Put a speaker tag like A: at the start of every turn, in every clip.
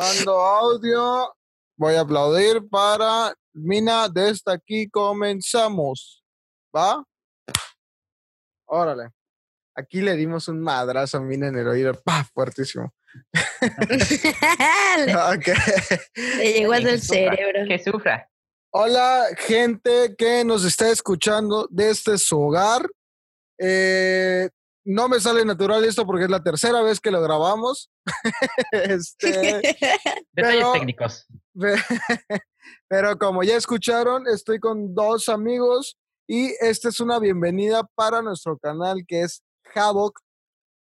A: Mando audio. Voy a aplaudir para Mina. Desde aquí comenzamos. ¿Va? Órale. Aquí le dimos un madrazo a Mina en el oído. ¡Pah! Fuertísimo.
B: le,
A: Ok.
B: le llegó hasta
C: Que
B: el
C: sufra,
B: cerebro.
C: Que sufra.
A: Hola, gente que nos está escuchando desde su hogar. Eh, no me sale natural esto porque es la tercera vez que lo grabamos. este,
C: Detalles
A: Pero-
C: técnicos.
A: Pe- Pero como ya escucharon, estoy con dos amigos y esta es una bienvenida para nuestro canal que es Havoc.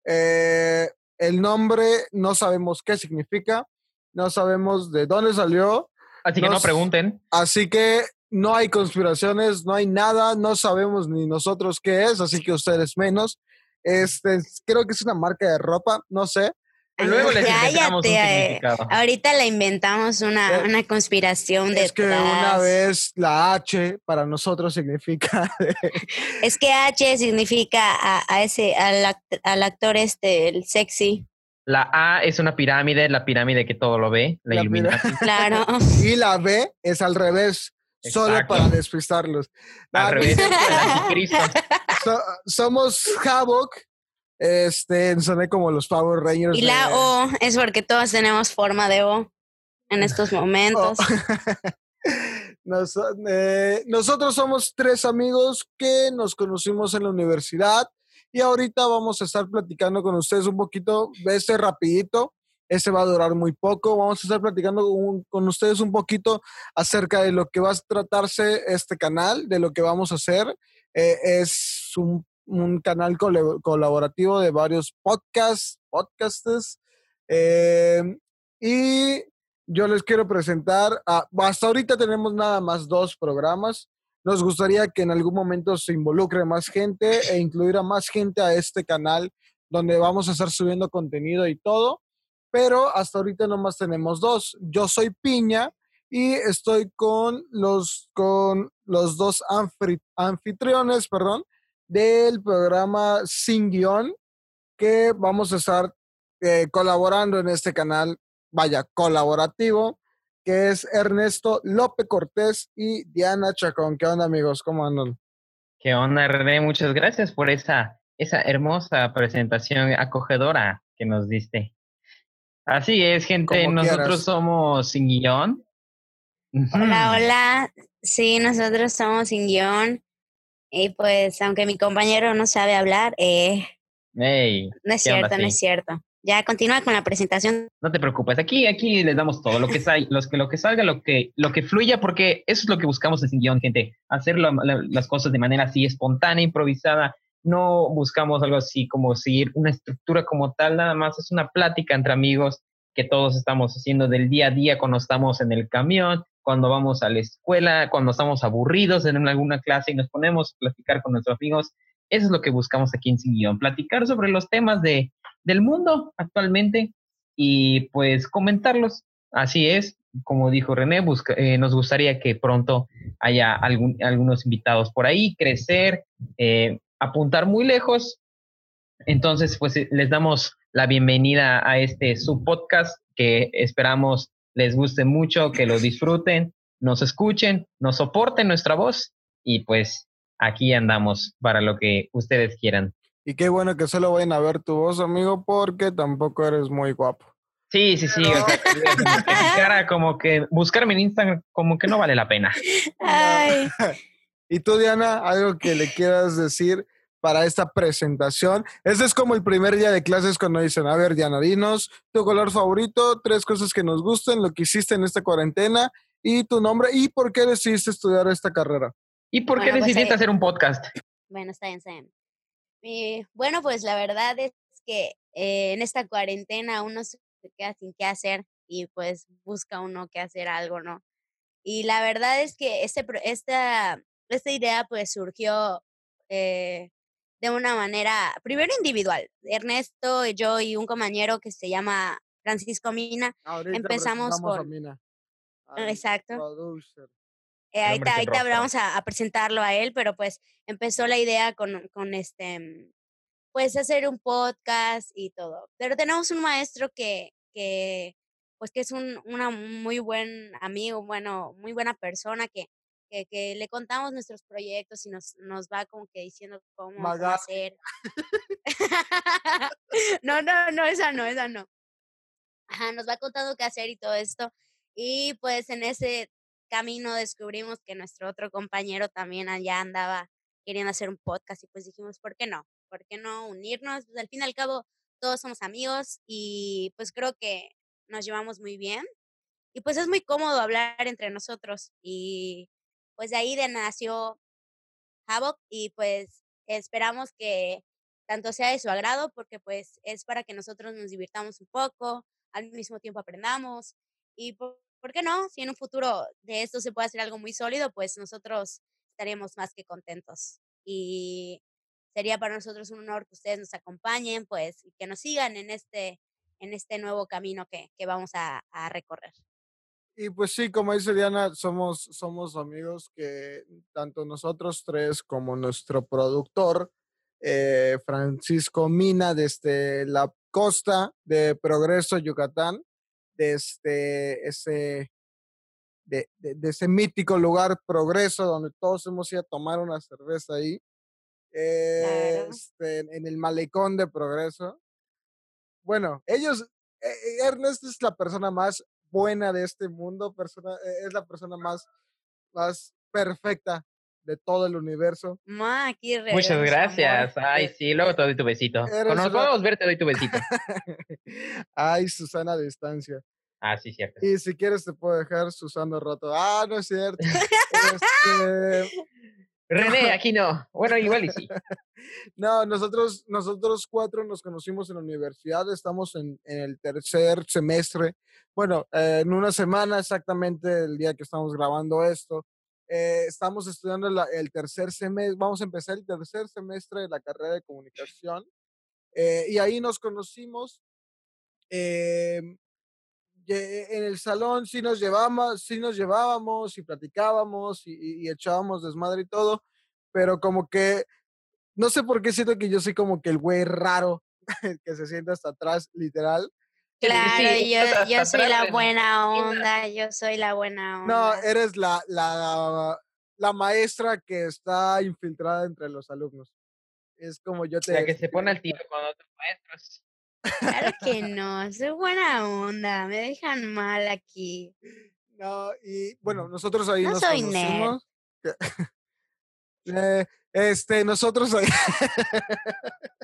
A: Eh, el nombre no sabemos qué significa, no sabemos de dónde salió,
C: Así que no pregunten.
A: así que no hay conspiraciones, no hay nada, no sabemos ni nosotros qué es, así que ustedes menos. Este, creo que es una marca de ropa, no sé.
B: Ay,
C: Luego les inventamos un
B: eh.
C: significado.
B: Ahorita le inventamos una,
A: Eh,
B: una conspiración
A: Es que una vez la H para nosotros significa
B: Es que H significa a, a ese, al, act- al actor este, el sexy.
C: La A es una pirámide, la pirámide que todo lo ve, la,
A: La.
B: Claro.
A: Y la B es al revés, solo para despistarlos.
C: Al
A: Ah,
C: revés,
A: so- somos Havoc. Este, soné como los Power Rangers.
B: Y la
A: de-
B: O es porque todos tenemos forma de O en estos momentos.
A: Nos- eh, nosotros somos tres amigos que nos conocimos en la universidad y ahorita vamos a estar platicando con ustedes un poquito, este rapidito, este va a durar muy poco, vamos a estar platicando con ustedes un poquito acerca de lo que va a tratarse este canal, de lo que vamos a hacer. Eh, es un, un canal colaborativo de varios podcasts, podcasters, eh, y yo les quiero presentar, hasta ahorita tenemos nada más dos programas. Nos gustaría que en algún momento se involucre más gente e incluir a más gente a este canal donde vamos a estar subiendo contenido y todo. Pero hasta ahorita nomás tenemos dos. Yo soy Piña y estoy con los, con los dos anfitriones perdón, del programa Sin Guión que vamos a estar eh, colaborando en este canal, vaya, colaborativo, que es Ernesto López Cortés y Diana Chacón. ¿Qué onda, amigos? ¿Cómo andan?
C: ¿Qué onda, René? Muchas gracias por esa, esa hermosa presentación acogedora que nos diste. Así es, gente.
A: Como
C: Nosotros
A: quieras.
C: somos sin guion.
B: Hola, hola. Sí, nosotros somos sin guion. Y pues, aunque mi compañero no sabe hablar, eh, no es
C: ¿Qué onda,
B: cierto, no
C: sí?
B: es cierto. Ya continúa con la presentación.
C: no te preocupes. Aquí, aquí les damos todo. Lo que, sal- los que, lo que salga, lo que, lo que fluya, porque eso es lo que buscamos en Sin Guión, gente. Hacer la- la- las cosas de manera así espontánea, improvisada. No buscamos algo así como seguir una estructura como tal, nada más es una plática entre amigos que todos estamos haciendo del día a día cuando estamos en el camión, cuando vamos a la escuela, cuando estamos aburridos en alguna clase y nos ponemos a platicar con nuestros amigos. Eso es lo que buscamos aquí en Sin platicar sobre los temas de, del mundo actualmente y pues comentarlos. Así es, como dijo René, busca- eh, nos gustaría que pronto haya algún- algunos invitados por ahí, crecer, eh, apuntar muy lejos. Entonces, pues eh, les damos la bienvenida a este subpodcast que esperamos les guste mucho, que lo disfruten, nos escuchen, nos soporten nuestra voz y pues aquí andamos para lo que ustedes quieran.
A: Y qué bueno que solo vayan a ver tu voz, amigo, porque tampoco eres muy guapo.
C: Sí, sí, sí. o sea, mi cara, como que buscarme en Instagram, como que no vale la pena.
B: Ay,
A: Y tú, Diana, algo que le quieras decir para esta presentación. Este es como el primer día de clases cuando dicen, a ver, Diana, dinos tu color favorito, tres cosas que nos gusten, lo que hiciste en esta cuarentena y tu nombre y por qué decidiste estudiar esta carrera.
C: ¿Y por qué
B: Bueno, pues,
C: decidiste hacer un podcast?
B: bueno, está bien, está bien. Eh, bueno, pues la verdad es que eh, en esta cuarentena uno se queda sin qué hacer y pues busca uno que hacer algo, ¿no? Y la verdad es que este, pro- esta, esta idea pues surgió eh, de una manera, primero individual. Ernesto, yo y un compañero que se llama Francisco Mina.
A: Ahorita
B: Empezamos
A: presentamos a
B: con-
A: Mina,
B: Exacto.
A: producer.
B: Eh,
C: El
B: ahorita, ahorita vamos a, a presentarlo a él, pero pues empezó la idea con, con este, pues hacer un podcast y todo. Pero tenemos un maestro que, que pues que es un una muy buen amigo, bueno, muy buena persona que que que le contamos nuestros proyectos y nos nos va como que diciendo cómo cómo hacer. No, no, no, esa no, esa no. Ajá, nos va contando qué hacer y todo esto. Y, pues, en ese camino descubrimos que nuestro otro compañero también allá andaba queriendo hacer un podcast y, pues, dijimos: "¿Por qué no? ¿Por qué no unirnos?". Pues, al fin y al cabo, todos somos amigos y, pues, creo que nos llevamos muy bien. Y, pues, es muy cómodo hablar entre nosotros. Y, pues, de ahí de nació Havoc y, pues, esperamos que tanto sea de su agrado, porque, pues, es para que nosotros nos divirtamos un poco, al mismo tiempo aprendamos. Y, ¿por qué no? Si en un futuro de esto se puede hacer algo muy sólido, pues, nosotros estaríamos más que contentos. Y sería para nosotros un honor que ustedes nos acompañen, pues, y que nos sigan en este en este nuevo camino que que vamos a a recorrer.
A: Y, pues sí, como dice Diana, somos somos amigos que tanto nosotros 3 como nuestro productor, eh, Francisco Mina, desde la costa de Progreso, Yucatán, desde ese de de de ese mítico lugar, Progreso, donde todos hemos ido a tomar una cerveza ahí,
B: Claro.
A: este, en el malecón de Progreso. Bueno, ellos e e Ernesto es la persona más buena de este mundo, persona e es la persona más más perfecta de todo el universo.
B: Ma, aquí
C: Muchas
B: amor.
C: gracias. Ay,
A: Eh,
C: sí, luego te doy tu besito. Cuando nos
A: una
C: podamos ver, te doy tu besito.
A: Ay, Susana a distancia.
C: Ah, sí, cierto.
A: Y si quieres te puedo dejar Susana roto. Ah, no es cierto. Este,
C: René, aquí no. Bueno, igual y sí.
A: no, nosotros nosotros 4 nos conocimos en la universidad, estamos en en el tercer semestre. Bueno, eh, en una semana exactamente el día que estamos grabando esto, eh, estamos estudiando la el tercer semes vamos a empezar el tercer semestre de la carrera de comunicación, eh, y ahí nos conocimos. Ye en el salón sí nos llevamos sí nos llevábamos y platicábamos y y y echábamos desmadre y todo, pero como que no sé por qué siento que yo soy como que el güey raro que se sienta hasta atrás, literal.
B: Claro,
C: Sí,
B: yo yo soy la buena
C: la
B: onda, yo soy la buena
A: No,
B: onda.
A: eres la la la maestra que está infiltrada entre los alumnos. Es como yo
C: La
A: te
C: que se pone al tiro con otros maestros.
B: Claro que no, soy buena onda, me dejan mal aquí.
A: No, y bueno, nosotros ahí
B: No
A: nos
B: soy
A: conocimos. Eh, este, nosotros ahí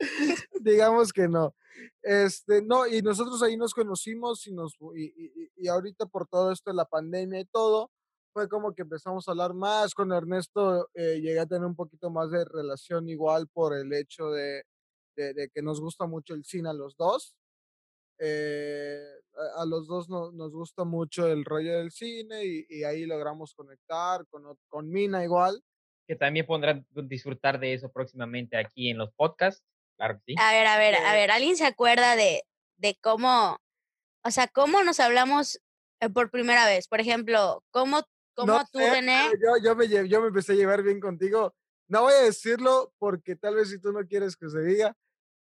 A: digamos que no. Este, no, y nosotros ahí nos conocimos y nos y y y ahorita por todo esto de la pandemia y todo, fue como que empezamos a hablar más. Con Ernesto, eh, llegué a tener un poquito más de relación igual por el hecho de de de que nos gusta mucho el cine a los 2. Eh, a a los 2 no nos gusta mucho el rollo del cine y y ahí logramos conectar con con Mina igual.
C: Que también podrán disfrutar de eso próximamente aquí en los podcasts. Claro que sí.
B: A ver, a ver, a
A: Eh
B: ver, ¿alguien se acuerda de de cómo, o sea, cómo nos hablamos, eh, por primera vez? Por ejemplo, ¿cómo
A: No
B: cómo tú,
A: sé,
B: René?
A: yo yo me yo me empecé a llevar bien contigo. No voy a decirlo porque tal vez si tú no quieres que se diga,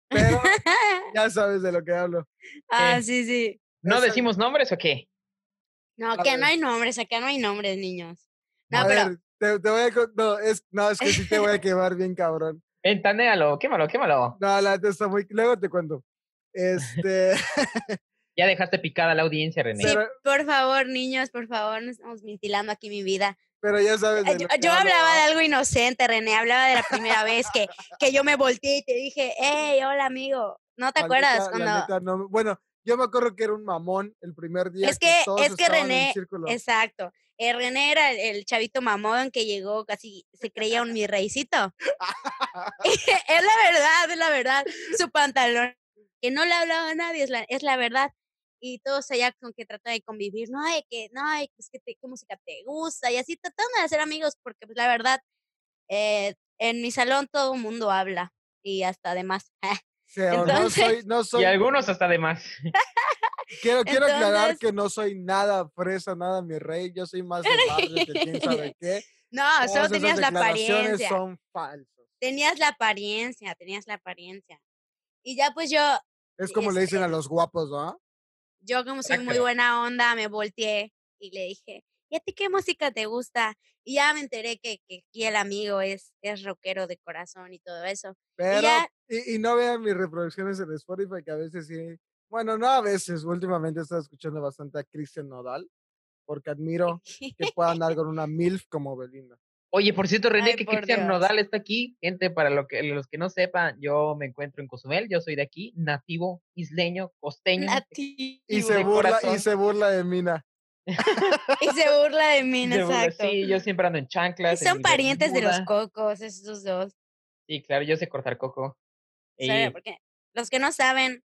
A: pero ya sabes de lo que hablo.
B: Ah,
C: ¿Qué?
B: sí, sí.
C: ¿No decimos nombres o qué?
B: No,
A: A
B: que no hay nombres, acá no hay nombres, niños. No,
A: A
B: pero
A: ver, te te voy a no, es no, es que sí te voy a quemar bien cabrón.
C: Ventanéalo, quémalo, quémalo.
A: No, la neta está muy luego te cuento. Este,
C: Ya dejaste picada la audiencia, René.
B: sí,
A: pero
B: por favor, niños, por favor, no estamos ventilando aquí mi vida.
A: Pero ya sabes
B: Eh, yo yo hablaba de algo inocente, René, hablaba de la primera vez que que yo me volteé y te dije: "Hey, hola, amigo". ¿No te
A: La
B: acuerdas
A: neta
B: cuando?
A: neta no bueno, yo me acuerdo que era un mamón el primer día
B: Es
A: que
B: que
A: todos
B: es que René exacto, eh, René era el el chavito mamón que llegó casi se creía un mi reycito. Es la verdad, es la verdad. Su pantalón, que no le hablaba a nadie, es la es la verdad. Y todos allá con que tratan de convivir, no, de que no, ay, pues, que te qué música te gusta, y así tratando de hacer amigos, porque, pues, la verdad, eh, en mi salón todo mundo habla, y hasta de más.
A: Pero no
B: Entonces
A: soy no
C: Y algunos hasta de más.
A: quiero quiero aclarar
B: entonces
A: que no soy nada fresa, nada mi rey, yo soy más de barrio que quién sabe qué.
B: No, solo
A: Todas
B: tenías la apariencia.
A: son falsas.
B: Tenías la apariencia, tenías la apariencia. Y ya, pues, yo
A: Es como le dicen a
B: este
A: los guapos, ¿va?
B: Yo como soy muy buena onda, me volteé y le dije, ¿y a ti qué música te gusta? Y ya me enteré que, que aquí el amigo es, es rockero de corazón y todo eso.
A: Pero, y, no vean mis reproducciones en Spotify, que a veces sí, bueno, no a veces, últimamente he estado escuchando bastante a Christian Nodal, porque admiro que pueda andar con una MILF como Belinda.
C: Oye, por cierto, René, que Cristian Nodal está aquí. Gente, para lo que, los que no sepan, yo me encuentro en Cozumel, yo soy de aquí, nativo, isleño, costeño.
A: Y se, burla, y se burla de Mina.
B: y se burla de Mina, exacto.
C: Sí, yo siempre ando en chanclas.
B: Y son parientes de los cocos, esos dos.
C: Sí, claro, yo sé cortar coco.
B: porque los que no saben,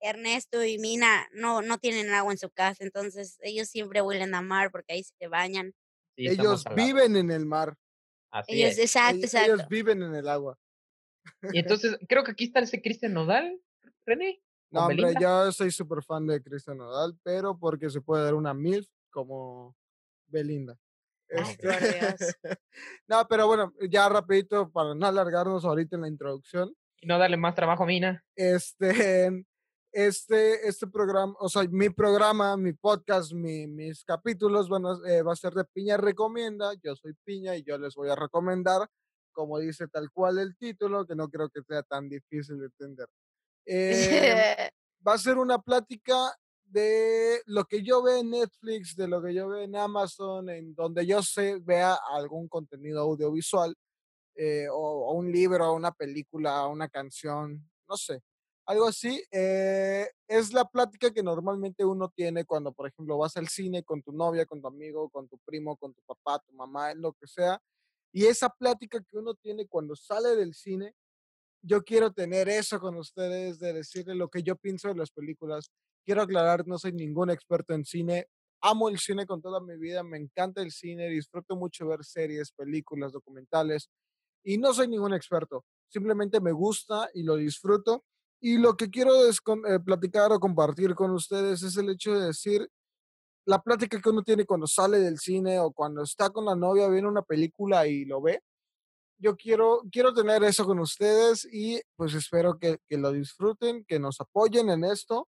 B: Ernesto y Mina no, no tienen agua en su casa, entonces ellos siempre huelen a mar porque ahí se bañan
A: ellos viven en el mar.
B: Así ellos, es. Exacto,
A: exacto. Ellos viven en el agua.
C: Y entonces, creo que aquí está ese Cristian Nodal, René.
A: No, hombre, yo soy súper fan de Cristian Nodal, pero porque se puede dar una MILF como Belinda. Este... no, pero bueno, ya rapidito para no alargarnos ahorita en la introducción.
C: Y no darle más trabajo a Mina.
A: Este, este, este programa, o sea, mi programa, mi podcast, mis capítulos a, eh, va a ser de Piña Recomienda. Yo soy Piña y yo les voy a recomendar, como dice tal cual el título, que no creo que sea tan difícil de entender. Eh, va a ser una plática de lo que yo veo en Netflix, de lo que yo veo en Amazon, en donde yo sé, vea algún contenido audiovisual, eh, o, o, un libro, una película, una canción, no sé algo así. Eh, es la plática que normalmente uno tiene cuando, por ejemplo, vas al cine con tu novia, con tu amigo, con tu primo, con tu papá, tu mamá, lo que sea. Y esa plática que uno tiene cuando sale del cine, yo quiero tener eso con ustedes, de decirle lo que yo pienso de las películas. Quiero aclarar, no soy ningún experto en cine. Amo el cine con toda mi vida, me encanta el cine, disfruto mucho ver series, películas, documentales. Y no soy ningún experto, simplemente me gusta y lo disfruto y lo que quiero es eh, platicar o compartir con ustedes es el hecho de decir la plática que uno tiene cuando sale del cine o cuando está con la novia, viene una película y lo ve. Yo quiero, quiero tener eso con ustedes y pues espero que, que lo disfruten, que nos apoyen en esto.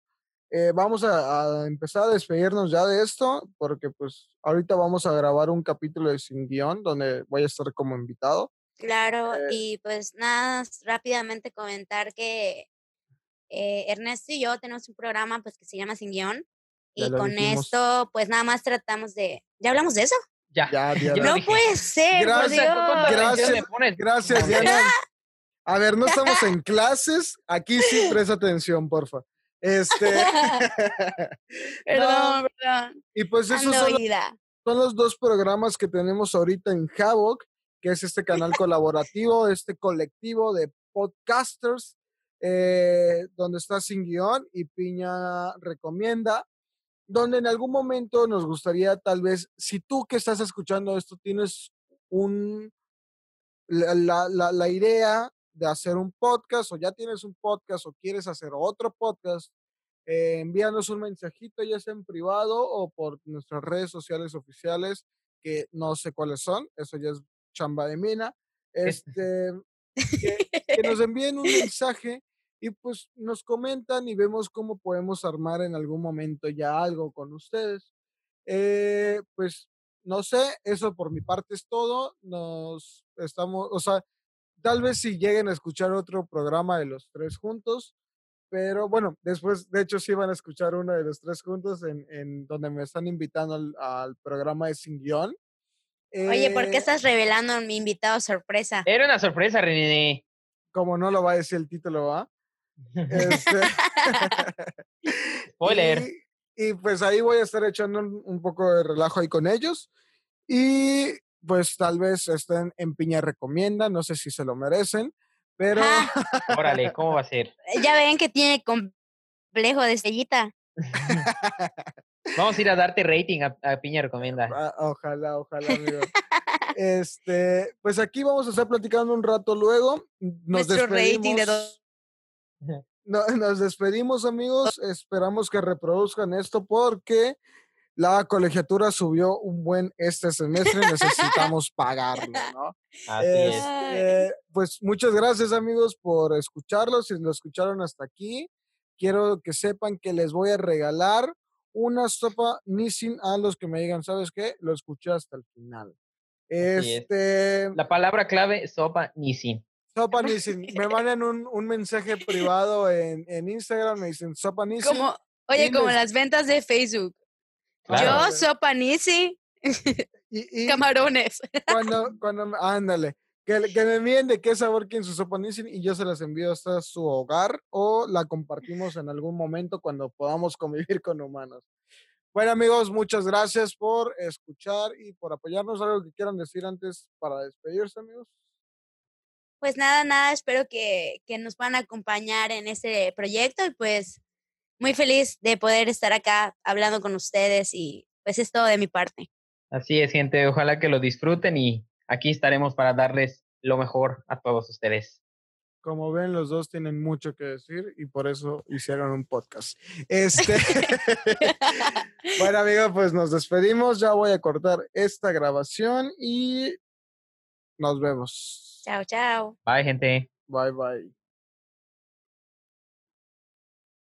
A: Eh, vamos a, a, empezar a despedirnos ya de esto porque pues ahorita vamos a grabar un capítulo de Sin Guión donde voy a estar como invitado.
B: Claro, eh y pues nada, rápidamente comentar que eh, Ernesto y yo tenemos un programa pues que se llama Sin Guión y con esto pues nada más tratamos de... ¿Ya hablamos de eso?
C: Ya.
A: ya,
B: no puede ser.
A: Gracias, gracias, gracias Diana. A ver, no estamos en clases. Aquí sí presta atención, porfa. Este.
B: perdón, perdón.
A: Y pues esos son los, son los, dos programas que tenemos ahorita en Havoc, que es este canal colaborativo, este colectivo de podcasters eh, donde está sin guion y Piña recomienda, donde en algún momento nos gustaría tal vez, si tú que estás escuchando esto tienes un, la, la, la idea de hacer un podcast o ya tienes un podcast o quieres hacer otro podcast, eh, envíanos un mensajito ya sea en privado o por nuestras redes sociales oficiales, que no sé cuáles son, eso ya es chamba de mina. Este, que, nos envíen un mensaje y pues nos comentan y vemos cómo podemos armar en algún momento ya algo con ustedes. Eh, pues no sé, eso por mi parte es todo. Nos estamos, o sea, tal vez si lleguen a escuchar otro programa de los tres juntos, pero bueno, después, de hecho, sí van a escuchar uno de los tres juntos en, en donde me están invitando al, al programa de Sin Guión.
B: Oye, ¿por qué eh estás revelando mi invitado sorpresa?
C: Era una sorpresa, René.
A: Como no lo va a decir el título, ¿va? Este,
C: Spoiler.
A: Y, pues ahí voy a estar echando un, poco de relajo ahí con ellos. Y pues tal vez estén en Piña Recomienda, no sé si se lo merecen, pero...
C: Órale, ¿cómo va a ser?
B: Ya ven que tiene complejo de estrellita.
C: Vamos a ir a darte rating a, Piña Recomienda.
A: Ah, ojalá, ojalá, amigo. este, pues aquí vamos a estar platicando un rato luego. Nos
B: Nuestro rating de dos
A: no, nos despedimos, amigos. Esperamos que reproduzcan esto porque la colegiatura subió un buen este semestre. Necesitamos pagarlo, ¿no?
C: Así es.
A: Este, pues muchas gracias, amigos, por escucharlo. Si lo escucharon hasta aquí, quiero que sepan que les voy a regalar una sopa Nissin a los que me digan, ¿sabes qué? Lo escuché hasta el final. Este.
C: La palabra clave, sopa Nissin.
A: Me mandan un, un mensaje privado en, en, Instagram, me dicen Sopa Nissin.
B: Como, oye, como las ventas de Facebook. Yo, Sopa Nissin. Y, Camarones.
A: Cuando, cuando, ándale. Que, que, me envíen de qué sabor quieren su sopa y yo se las envío hasta su hogar o la compartimos en algún momento cuando podamos convivir con humanos. Bueno, amigos, muchas gracias por escuchar y por apoyarnos. ¿Algo que quieran decir antes para despedirse, amigos?
B: Pues nada, nada, espero que, que nos puedan acompañar en este proyecto y pues muy feliz de poder estar acá hablando con ustedes y pues es todo de mi parte.
C: Así es, gente, ojalá que lo disfruten y aquí estaremos para darles lo mejor a todos ustedes.
A: Como ven, los dos tienen mucho que decir y por eso hicieron un podcast. Este. bueno, amigos, pues nos despedimos. Ya voy a cortar esta grabación y nos vemos.
B: Chao, chao.
C: Bye, gente.
A: Bye, bye.